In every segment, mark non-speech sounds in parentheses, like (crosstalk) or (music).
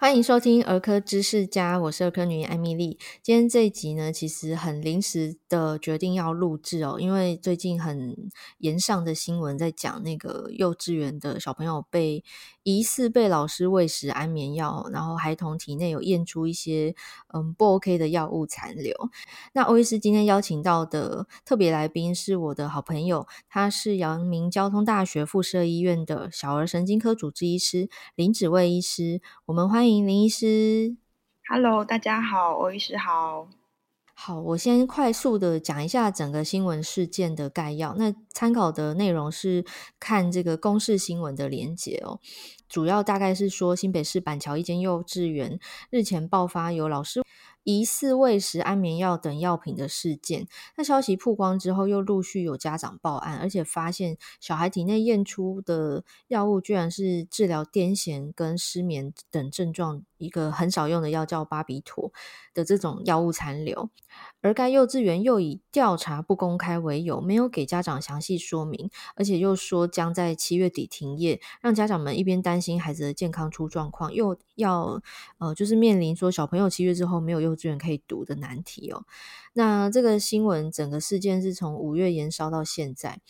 欢迎收听儿科知识家，我是儿科女医艾米丽。今天这一集呢，其实很临时的决定要录制哦，因为最近很炎上的新闻在讲那个幼稚园的小朋友被疑似被老师喂食安眠药，然后孩童体内有验出一些嗯不 OK 的药物残留。那欧医师今天邀请到的特别来宾是我的好朋友，他是阳明交通大学附设医院的小儿神经科主治医师林芷蔚医师，我们欢迎。林医师，Hello，大家好，欧医师好。好，我先快速的讲一下整个新闻事件的概要。那参考的内容是看这个公示新闻的连结哦。主要大概是说，新北市板桥一间幼稚园日前爆发有老师疑似喂食安眠药等药品的事件。那消息曝光之后，又陆续有家长报案，而且发现小孩体内验出的药物居然是治疗癫痫跟失眠等症状一个很少用的药，叫巴比妥的这种药物残留。而该幼稚园又以调查不公开为由，没有给家长详细说明，而且又说将在七月底停业，让家长们一边担心孩子的健康出状况，又要呃就是面临说小朋友七月之后没有幼稚园可以读的难题哦。那这个新闻整个事件是从五月延烧到现在。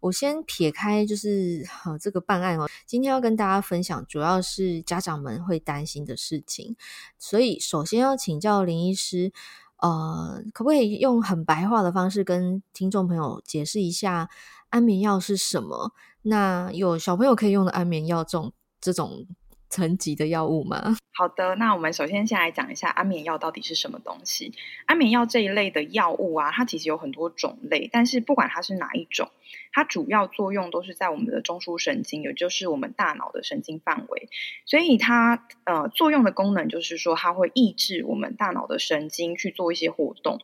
我先撇开就是呃这个办案哦，今天要跟大家分享主要是家长们会担心的事情，所以首先要请教林医师，呃，可不可以用很白话的方式跟听众朋友解释一下安眠药是什么？那有小朋友可以用的安眠药这种这种层级的药物吗？好的，那我们首先先来讲一下安眠药到底是什么东西。安眠药这一类的药物啊，它其实有很多种类，但是不管它是哪一种。它主要作用都是在我们的中枢神经，也就是我们大脑的神经范围，所以它呃作用的功能就是说，它会抑制我们大脑的神经去做一些活动。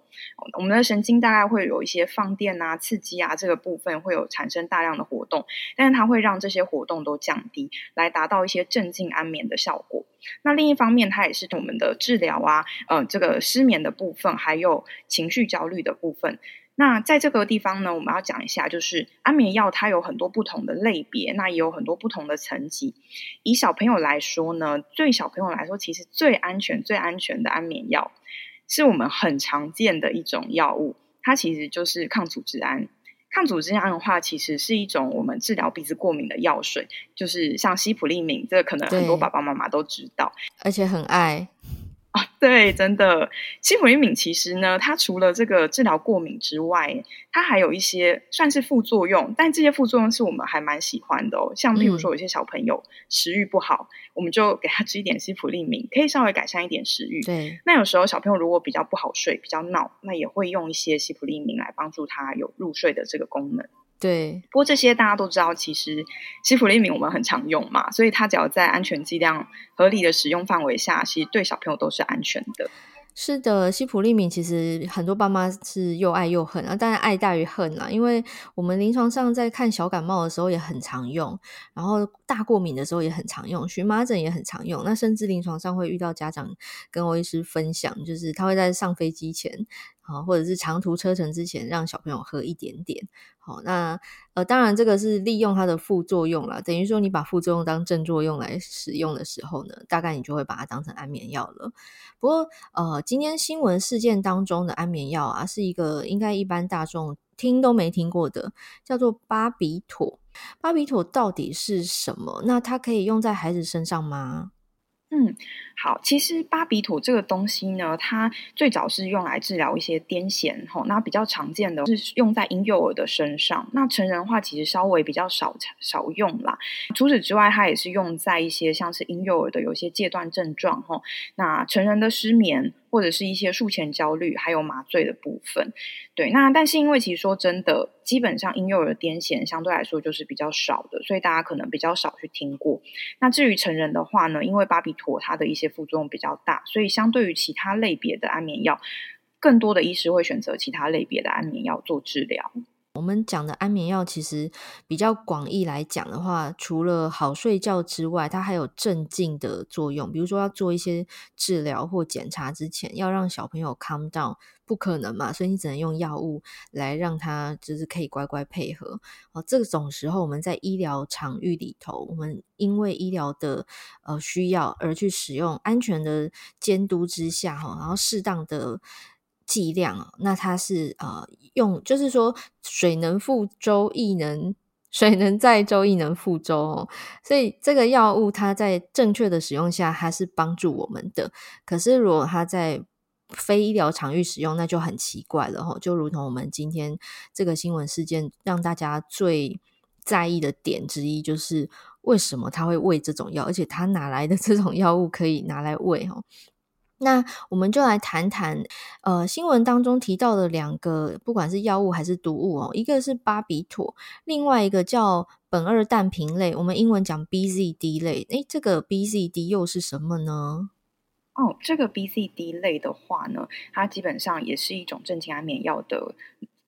我们的神经大概会有一些放电啊、刺激啊这个部分会有产生大量的活动，但是它会让这些活动都降低，来达到一些镇静安眠的效果。那另一方面，它也是我们的治疗啊，呃，这个失眠的部分，还有情绪焦虑的部分。那在这个地方呢，我们要讲一下，就是安眠药它有很多不同的类别，那也有很多不同的层级。以小朋友来说呢，对小朋友来说，其实最安全、最安全的安眠药，是我们很常见的一种药物，它其实就是抗组织胺。抗组织胺的话，其实是一种我们治疗鼻子过敏的药水，就是像西普利敏，这个可能很多爸爸妈妈都知道，而且很爱。啊、哦，对，真的，西普利敏其实呢，它除了这个治疗过敏之外，它还有一些算是副作用，但这些副作用是我们还蛮喜欢的哦。像比如说，有些小朋友食欲不好，嗯、我们就给他吃一点西普利敏，可以稍微改善一点食欲。对，那有时候小朋友如果比较不好睡，比较闹，那也会用一些西普利敏来帮助他有入睡的这个功能。对，不过这些大家都知道，其实西普利敏我们很常用嘛，所以它只要在安全剂量合理的使用范围下，其实对小朋友都是安全的。是的，西普利敏其实很多爸妈是又爱又恨啊，当然爱大于恨啦，因为我们临床上在看小感冒的时候也很常用，然后大过敏的时候也很常用，荨麻疹也很常用，那甚至临床上会遇到家长跟欧医师分享，就是他会在上飞机前。好，或者是长途车程之前让小朋友喝一点点。好，那呃，当然这个是利用它的副作用啦，等于说你把副作用当正作用来使用的时候呢，大概你就会把它当成安眠药了。不过呃，今天新闻事件当中的安眠药啊，是一个应该一般大众听都没听过的，叫做巴比妥。巴比妥到底是什么？那它可以用在孩子身上吗？嗯，好，其实巴比妥这个东西呢，它最早是用来治疗一些癫痫，吼，那比较常见的是用在婴幼儿的身上，那成人化其实稍微比较少少用啦。除此之外，它也是用在一些像是婴幼儿的有些戒断症状，吼，那成人的失眠。或者是一些术前焦虑，还有麻醉的部分，对。那但是因为其实说真的，基本上婴幼儿的癫痫相对来说就是比较少的，所以大家可能比较少去听过。那至于成人的话呢，因为巴比妥它的一些副作用比较大，所以相对于其他类别的安眠药，更多的医师会选择其他类别的安眠药做治疗。我们讲的安眠药其实比较广义来讲的话，除了好睡觉之外，它还有镇静的作用。比如说要做一些治疗或检查之前，要让小朋友 calm down，不可能嘛，所以你只能用药物来让他就是可以乖乖配合。哦，这种时候我们在医疗场域里头，我们因为医疗的呃需要而去使用，安全的监督之下哈，然后适当的。剂量，那它是呃用，就是说水能覆舟，亦能 (laughs) 水能载舟，亦能覆舟。所以这个药物它在正确的使用下，它是帮助我们的。可是如果它在非医疗场域使用，那就很奇怪了哈。就如同我们今天这个新闻事件，让大家最在意的点之一，就是为什么他会喂这种药，而且他哪来的这种药物可以拿来喂哈？那我们就来谈谈，呃，新闻当中提到的两个，不管是药物还是毒物哦，一个是巴比妥，另外一个叫苯二氮平类，我们英文讲 BZD 类。诶，这个 BZD 又是什么呢？哦，这个 BZD 类的话呢，它基本上也是一种镇静安眠药的。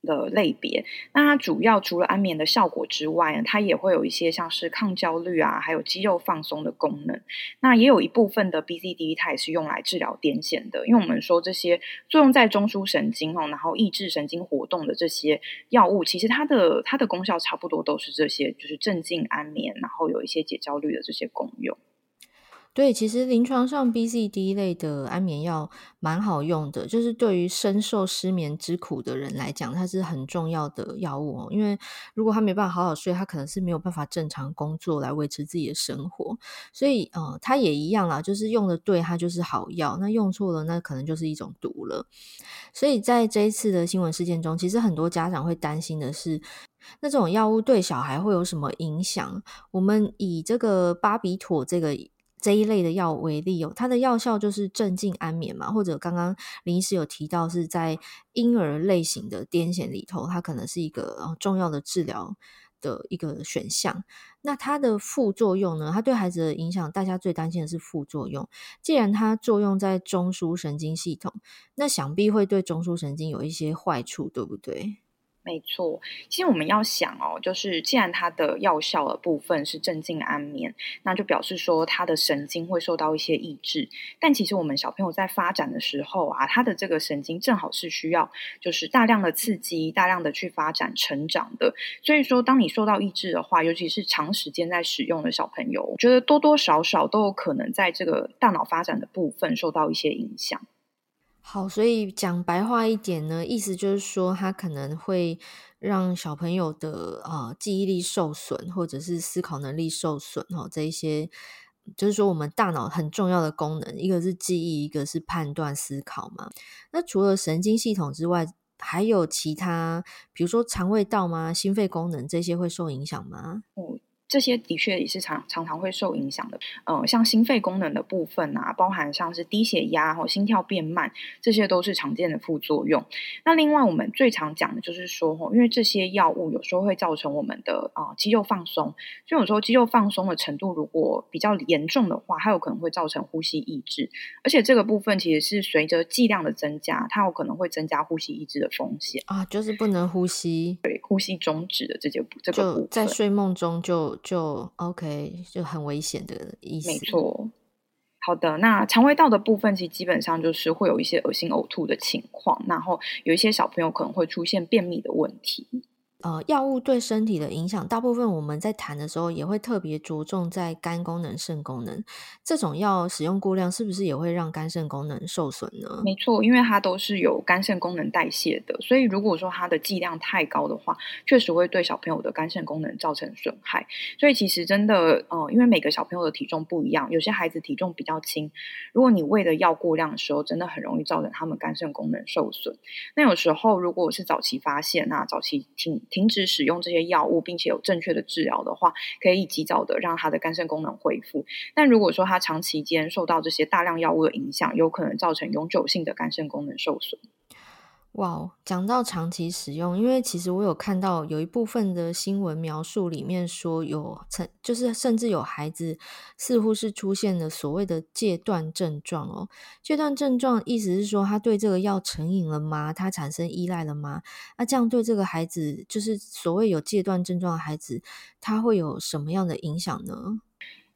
的类别，那它主要除了安眠的效果之外呢，它也会有一些像是抗焦虑啊，还有肌肉放松的功能。那也有一部分的 BZD 它也是用来治疗癫痫的，因为我们说这些作用在中枢神经哦，然后抑制神经活动的这些药物，其实它的它的功效差不多都是这些，就是镇静安眠，然后有一些解焦虑的这些功用。对，其实临床上 BZD 类的安眠药蛮好用的，就是对于深受失眠之苦的人来讲，它是很重要的药物哦。因为如果他没办法好好睡，他可能是没有办法正常工作来维持自己的生活。所以，呃，它也一样啦，就是用的对，它就是好药；那用错了，那可能就是一种毒了。所以在这一次的新闻事件中，其实很多家长会担心的是，那这种药物对小孩会有什么影响？我们以这个巴比妥这个。这一类的药为例哦，它的药效就是镇静安眠嘛，或者刚刚林医师有提到是在婴儿类型的癫痫里头，它可能是一个重要的治疗的一个选项。那它的副作用呢？它对孩子的影响，大家最担心的是副作用。既然它作用在中枢神经系统，那想必会对中枢神经有一些坏处，对不对？没错，其实我们要想哦，就是既然它的药效的部分是镇静安眠，那就表示说它的神经会受到一些抑制。但其实我们小朋友在发展的时候啊，他的这个神经正好是需要就是大量的刺激、大量的去发展成长的。所以说，当你受到抑制的话，尤其是长时间在使用的小朋友，我觉得多多少少都有可能在这个大脑发展的部分受到一些影响。好，所以讲白话一点呢，意思就是说，它可能会让小朋友的啊、呃、记忆力受损，或者是思考能力受损哦。这一些就是说，我们大脑很重要的功能，一个是记忆，一个是判断思考嘛。那除了神经系统之外，还有其他，比如说肠胃道吗？心肺功能这些会受影响吗？嗯。这些的确也是常常常会受影响的，呃，像心肺功能的部分啊，包含像是低血压或心跳变慢，这些都是常见的副作用。那另外我们最常讲的就是说，因为这些药物有时候会造成我们的啊、呃、肌肉放松，所以有时候肌肉放松的程度如果比较严重的话，它有可能会造成呼吸抑制，而且这个部分其实是随着剂量的增加，它有可能会增加呼吸抑制的风险啊，就是不能呼吸，对，呼吸终止的这些这个部分，在睡梦中就。就 OK，就很危险的意思。没错，好的。那肠胃道的部分，其实基本上就是会有一些恶心呕吐的情况，然后有一些小朋友可能会出现便秘的问题。呃，药物对身体的影响，大部分我们在谈的时候也会特别着重在肝功能、肾功能。这种药使用过量，是不是也会让肝肾功能受损呢？没错，因为它都是有肝肾功能代谢的，所以如果说它的剂量太高的话，确实会对小朋友的肝肾功能造成损害。所以其实真的，呃，因为每个小朋友的体重不一样，有些孩子体重比较轻，如果你喂的药过量的时候，真的很容易造成他们肝肾功能受损。那有时候如果是早期发现，那早期听。停止使用这些药物，并且有正确的治疗的话，可以及早的让他的肝肾功能恢复。但如果说他长期间受到这些大量药物的影响，有可能造成永久性的肝肾功能受损。哇哦，讲到长期使用，因为其实我有看到有一部分的新闻描述里面说有曾，就是甚至有孩子似乎是出现了所谓的戒断症状哦。戒断症状意思是说他对这个药成瘾了吗？他产生依赖了吗？那这样对这个孩子，就是所谓有戒断症状的孩子，他会有什么样的影响呢？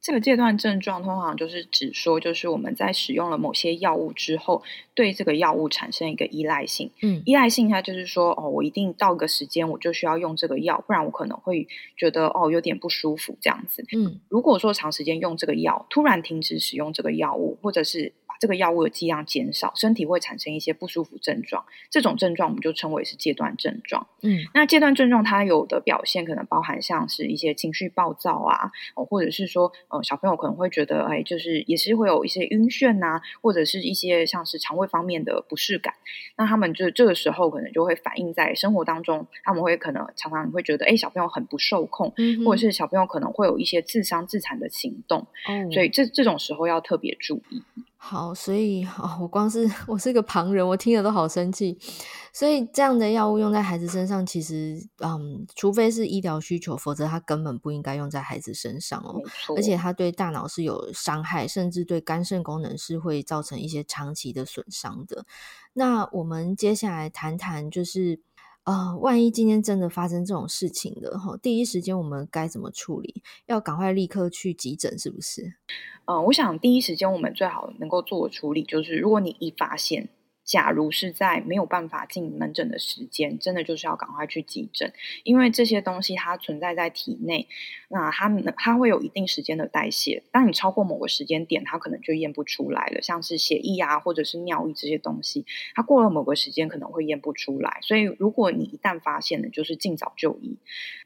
这个戒断症状通常就是指说，就是我们在使用了某些药物之后，对这个药物产生一个依赖性。嗯，依赖性它就是说，哦，我一定到个时间我就需要用这个药，不然我可能会觉得哦有点不舒服这样子。嗯，如果说长时间用这个药，突然停止使用这个药物，或者是这个药物的剂量减少，身体会产生一些不舒服症状。这种症状我们就称为是戒断症状。嗯，那戒断症状它有的表现可能包含像是一些情绪暴躁啊，哦，或者是说，呃，小朋友可能会觉得，哎，就是也是会有一些晕眩呐、啊，或者是一些像是肠胃方面的不适感。那他们就这个时候可能就会反映在生活当中，他们会可能常常会觉得，哎，小朋友很不受控，嗯、或者是小朋友可能会有一些自伤自残的行动。哦，所以这这种时候要特别注意。好，所以哦，我光是 (laughs) 我是个旁人，我听了都好生气。所以这样的药物用在孩子身上，其实嗯，除非是医疗需求，否则它根本不应该用在孩子身上哦。而且它对大脑是有伤害，甚至对肝肾功能是会造成一些长期的损伤的。那我们接下来谈谈，就是呃，万一今天真的发生这种事情的吼，第一时间我们该怎么处理？要赶快立刻去急诊，是不是？嗯，我想第一时间我们最好能够做的处理，就是如果你一发现，假如是在没有办法进门诊的时间，真的就是要赶快去急诊，因为这些东西它存在在体内，那它它会有一定时间的代谢。当你超过某个时间点，它可能就验不出来了，像是血液啊，或者是尿液这些东西，它过了某个时间可能会验不出来。所以如果你一旦发现了，就是尽早就医。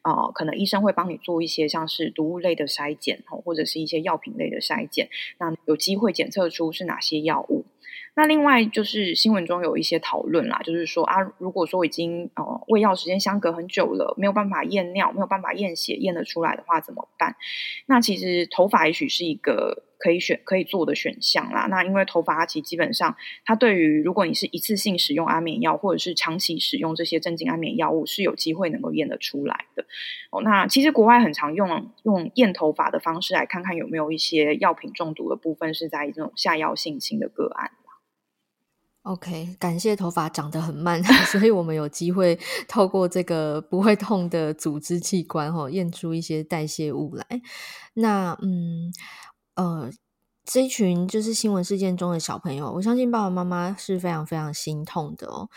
呃，可能医生会帮你做一些像是毒物类的筛检，或者是一些药品类的筛检，那有机会检测出是哪些药物。那另外就是新闻中有一些讨论啦，就是说啊，如果说已经呃喂药时间相隔很久了，没有办法验尿，没有办法验血验得出来的话怎么办？那其实头发也许是一个可以选可以做的选项啦。那因为头发它其实基本上它对于如果你是一次性使用安眠药或者是长期使用这些镇静安眠药物是有机会能够验得出来的。哦，那其实国外很常用用验头发的方式来看看有没有一些药品中毒的部分是在这种下药性侵的个案。OK，感谢头发长得很慢，(laughs) 所以我们有机会透过这个不会痛的组织器官，哈，验出一些代谢物来。那嗯呃，这一群就是新闻事件中的小朋友，我相信爸爸妈妈是非常非常心痛的哦。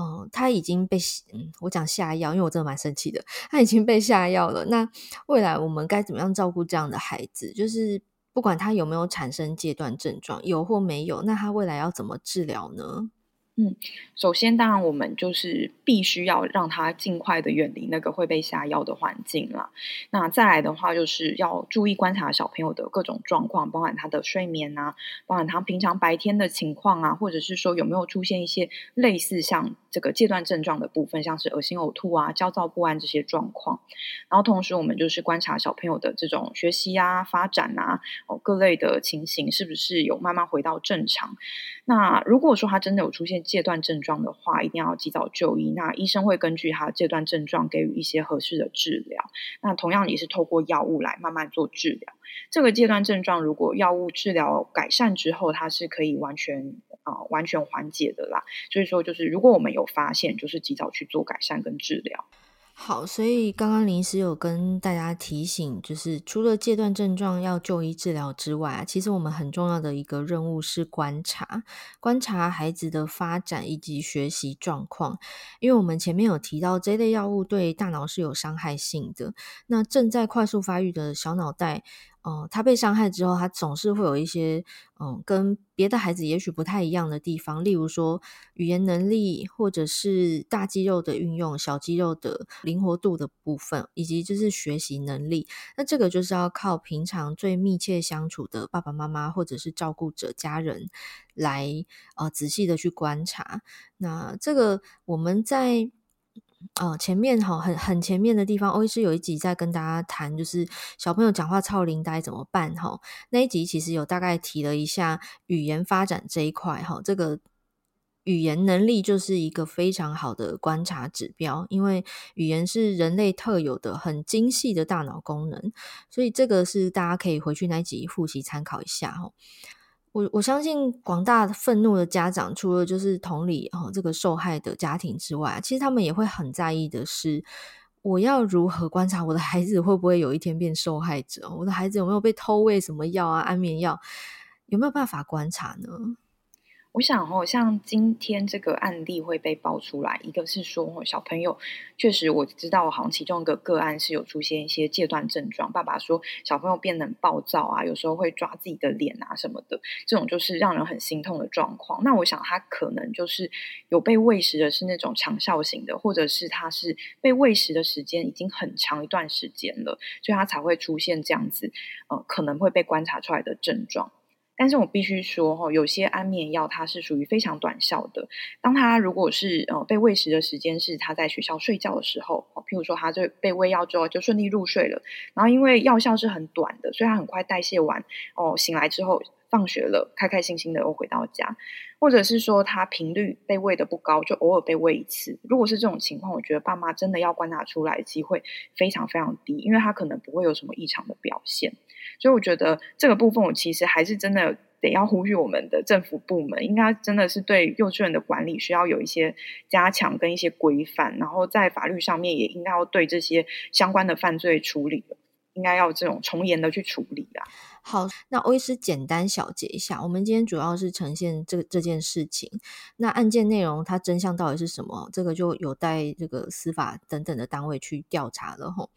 嗯、他已经被嗯，我讲下药，因为我真的蛮生气的，他已经被下药了。那未来我们该怎么样照顾这样的孩子？就是。不管他有没有产生戒断症状，有或没有，那他未来要怎么治疗呢？嗯，首先，当然我们就是必须要让他尽快的远离那个会被下药的环境了。那再来的话，就是要注意观察小朋友的各种状况，包含他的睡眠啊，包含他平常白天的情况啊，或者是说有没有出现一些类似像这个戒断症状的部分，像是恶心、呕吐啊、焦躁不安这些状况。然后同时，我们就是观察小朋友的这种学习啊、发展啊，哦，各类的情形是不是有慢慢回到正常。那如果说他真的有出现戒断症状的话，一定要及早就医。那医生会根据他的戒断症状给予一些合适的治疗。那同样也是透过药物来慢慢做治疗。这个戒断症状如果药物治疗改善之后，它是可以完全啊、完全缓解的啦。所以说，就是如果我们有发现，就是及早去做改善跟治疗。好，所以刚刚临时有跟大家提醒，就是除了戒断症状要就医治疗之外，其实我们很重要的一个任务是观察，观察孩子的发展以及学习状况。因为我们前面有提到，这类药物对大脑是有伤害性的。那正在快速发育的小脑袋。哦，他被伤害之后，他总是会有一些嗯，跟别的孩子也许不太一样的地方，例如说语言能力，或者是大肌肉的运用、小肌肉的灵活度的部分，以及就是学习能力。那这个就是要靠平常最密切相处的爸爸妈妈或者是照顾者家人来呃仔细的去观察。那这个我们在。哦，前面哈很很前面的地方，欧医师有一集在跟大家谈，就是小朋友讲话超龄呆怎么办哈？那一集其实有大概提了一下语言发展这一块哈，这个语言能力就是一个非常好的观察指标，因为语言是人类特有的很精细的大脑功能，所以这个是大家可以回去那一集复习参考一下哈。我我相信广大愤怒的家长，除了就是同理哦这个受害的家庭之外，其实他们也会很在意的是，我要如何观察我的孩子会不会有一天变受害者？我的孩子有没有被偷喂什么药啊？安眠药有没有办法观察呢？我想哦，像今天这个案例会被爆出来，一个是说小朋友确实我知道，好像其中一个个案是有出现一些戒断症状。爸爸说小朋友变得很暴躁啊，有时候会抓自己的脸啊什么的，这种就是让人很心痛的状况。那我想他可能就是有被喂食的是那种长效型的，或者是他是被喂食的时间已经很长一段时间了，所以他才会出现这样子，呃，可能会被观察出来的症状。但是我必须说，有些安眠药它是属于非常短效的。当他如果是呃被喂食的时间是他在学校睡觉的时候，譬如说他就被喂药之后就顺利入睡了，然后因为药效是很短的，所以他很快代谢完，哦，醒来之后放学了，开开心心的又回到家。或者是说他频率被喂的不高，就偶尔被喂一次。如果是这种情况，我觉得爸妈真的要观察出来机会非常非常低，因为他可能不会有什么异常的表现。所以我觉得这个部分，我其实还是真的得要呼吁我们的政府部门，应该真的是对幼稚园的管理需要有一些加强跟一些规范，然后在法律上面也应该要对这些相关的犯罪处理，应该要这种从严的去处理啊。好，那欧医师简单小结一下，我们今天主要是呈现这这件事情。那案件内容它真相到底是什么？这个就有待这个司法等等的单位去调查了吼。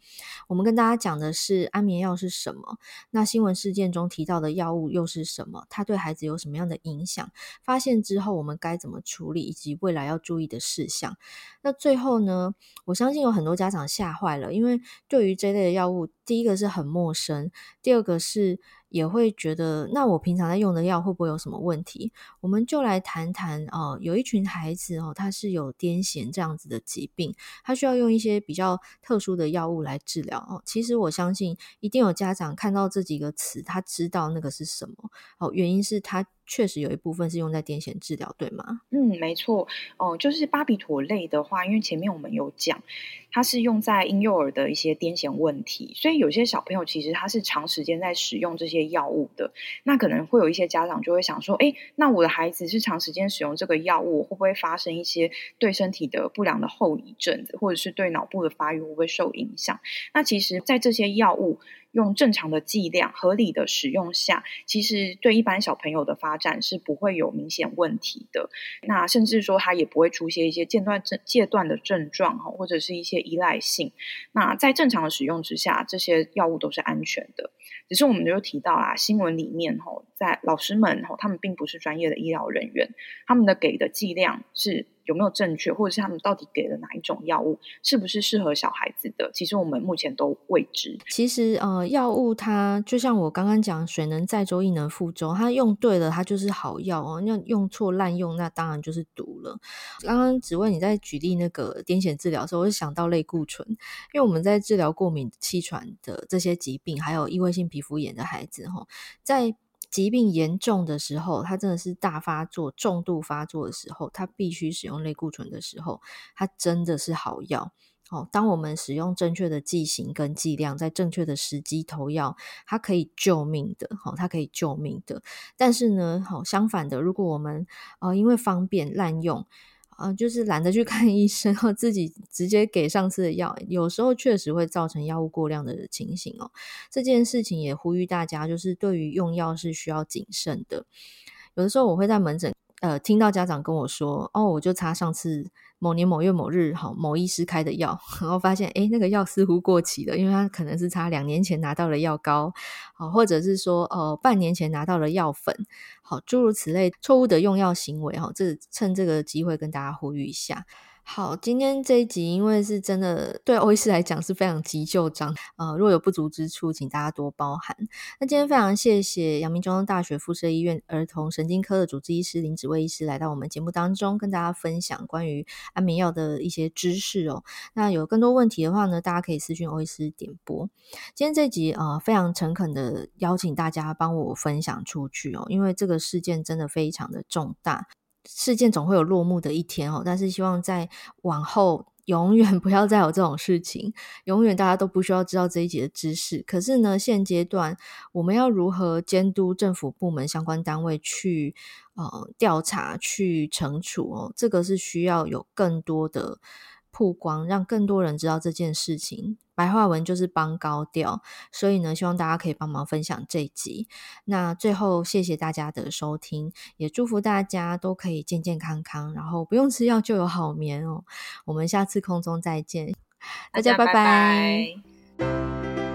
我们跟大家讲的是安眠药是什么？那新闻事件中提到的药物又是什么？它对孩子有什么样的影响？发现之后我们该怎么处理？以及未来要注意的事项。那最后呢，我相信有很多家长吓坏了，因为对于这类的药物，第一个是很陌生，第二个是。也会觉得，那我平常在用的药会不会有什么问题？我们就来谈谈哦，有一群孩子哦，他是有癫痫这样子的疾病，他需要用一些比较特殊的药物来治疗哦。其实我相信，一定有家长看到这几个词，他知道那个是什么哦，原因是他。确实有一部分是用在癫痫治疗，对吗？嗯，没错。哦、就是巴比妥类的话，因为前面我们有讲，它是用在婴幼儿的一些癫痫问题，所以有些小朋友其实他是长时间在使用这些药物的。那可能会有一些家长就会想说，诶，那我的孩子是长时间使用这个药物，会不会发生一些对身体的不良的后遗症，或者是对脑部的发育会不会受影响？那其实，在这些药物。用正常的剂量、合理的使用下，其实对一般小朋友的发展是不会有明显问题的。那甚至说，他也不会出现一些间断症、戒断的症状哈，或者是一些依赖性。那在正常的使用之下，这些药物都是安全的。只是我们就提到啦，新闻里面吼，在老师们，他们并不是专业的医疗人员，他们的给的剂量是。有没有正确，或者是他们到底给了哪一种药物，是不是适合小孩子的？其实我们目前都未知。其实呃，药物它就像我刚刚讲，水能载舟，亦能覆舟。它用对了，它就是好药哦。那用错滥用，那当然就是毒了。刚刚只问你在举例那个癫痫治疗的时候，我就想到类固醇，因为我们在治疗过敏、气喘的这些疾病，还有异位性皮肤炎的孩子哈，在。疾病严重的时候，它真的是大发作、重度发作的时候，它必须使用类固醇的时候，它真的是好药哦。当我们使用正确的剂型跟剂量，在正确的时机投药，它可以救命的，哦，它可以救命的。但是呢，好相反的，如果我们呃因为方便滥用。啊，就是懒得去看医生，然后自己直接给上次的药，有时候确实会造成药物过量的情形哦。这件事情也呼吁大家，就是对于用药是需要谨慎的。有的时候我会在门诊，呃，听到家长跟我说：“哦，我就擦上次。”某年某月某日，好，某医师开的药，然后发现，哎，那个药似乎过期了，因为他可能是擦两年前拿到了药膏，好，或者是说，呃，半年前拿到了药粉，好，诸如此类错误的用药行为，哈，这趁这个机会跟大家呼吁一下。好，今天这一集因为是真的对欧医师来讲是非常急就章，呃，若有不足之处，请大家多包涵。那今天非常谢谢阳明交通大学附设医院儿童神经科的主治医师林子蔚医师来到我们节目当中，跟大家分享关于安眠药的一些知识哦。那有更多问题的话呢，大家可以私讯欧医师点播。今天这一集呃非常诚恳的邀请大家帮我分享出去哦，因为这个事件真的非常的重大。事件总会有落幕的一天哦，但是希望在往后永远 (laughs) 不要再有这种事情，永远大家都不需要知道这一节的知识。可是呢，现阶段我们要如何监督政府部门相关单位去呃调查、去惩处哦？这个是需要有更多的曝光，让更多人知道这件事情。白话文就是帮高调，所以呢，希望大家可以帮忙分享这一集。那最后，谢谢大家的收听，也祝福大家都可以健健康康，然后不用吃药就有好眠哦。我们下次空中再见，大家拜拜。拜拜。